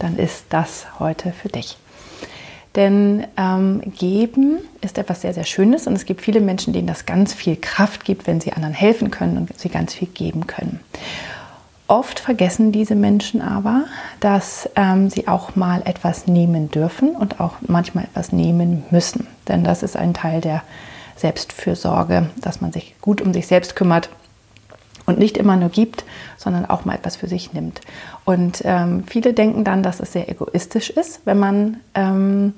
dann ist das heute für dich. Denn ähm, geben ist etwas sehr, sehr Schönes und es gibt viele Menschen, denen das ganz viel Kraft gibt, wenn sie anderen helfen können und sie ganz viel geben können. Oft vergessen diese Menschen aber, dass ähm, sie auch mal etwas nehmen dürfen und auch manchmal etwas nehmen müssen. Denn das ist ein Teil der Selbstfürsorge, dass man sich gut um sich selbst kümmert und nicht immer nur gibt, sondern auch mal etwas für sich nimmt. Und ähm, viele denken dann, dass es sehr egoistisch ist, wenn man, ähm,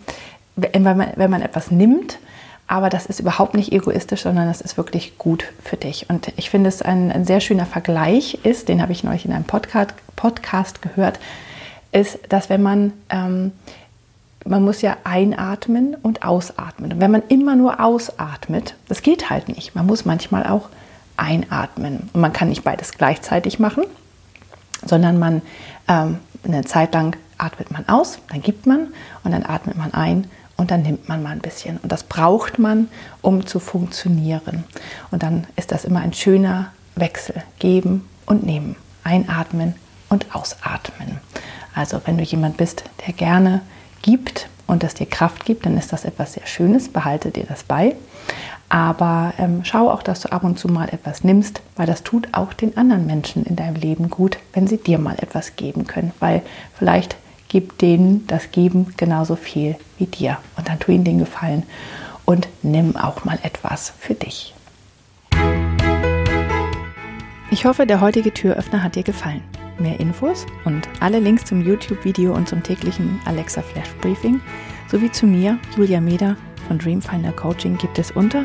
wenn, man, wenn man etwas nimmt. Aber das ist überhaupt nicht egoistisch, sondern das ist wirklich gut für dich. Und ich finde es ein, ein sehr schöner Vergleich ist, den habe ich neulich in einem Podcast, Podcast gehört, ist, dass wenn man, ähm, man muss ja einatmen und ausatmen. Und wenn man immer nur ausatmet, das geht halt nicht. Man muss manchmal auch einatmen. Und man kann nicht beides gleichzeitig machen, sondern man ähm, eine Zeit lang atmet man aus, dann gibt man und dann atmet man ein und dann nimmt man mal ein bisschen. Und das braucht man, um zu funktionieren. Und dann ist das immer ein schöner Wechsel. Geben und nehmen. Einatmen und ausatmen. Also wenn du jemand bist, der gerne gibt und das dir Kraft gibt, dann ist das etwas sehr Schönes. Behalte dir das bei. Aber ähm, schau auch, dass du ab und zu mal etwas nimmst, weil das tut auch den anderen Menschen in deinem Leben gut, wenn sie dir mal etwas geben können. Weil vielleicht gibt denen das Geben genauso viel wie dir. Und dann tu ihnen den Gefallen und nimm auch mal etwas für dich. Ich hoffe, der heutige Türöffner hat dir gefallen. Mehr Infos und alle Links zum YouTube-Video und zum täglichen Alexa Flash Briefing sowie zu mir, Julia Meder, von Dreamfinder Coaching gibt es unter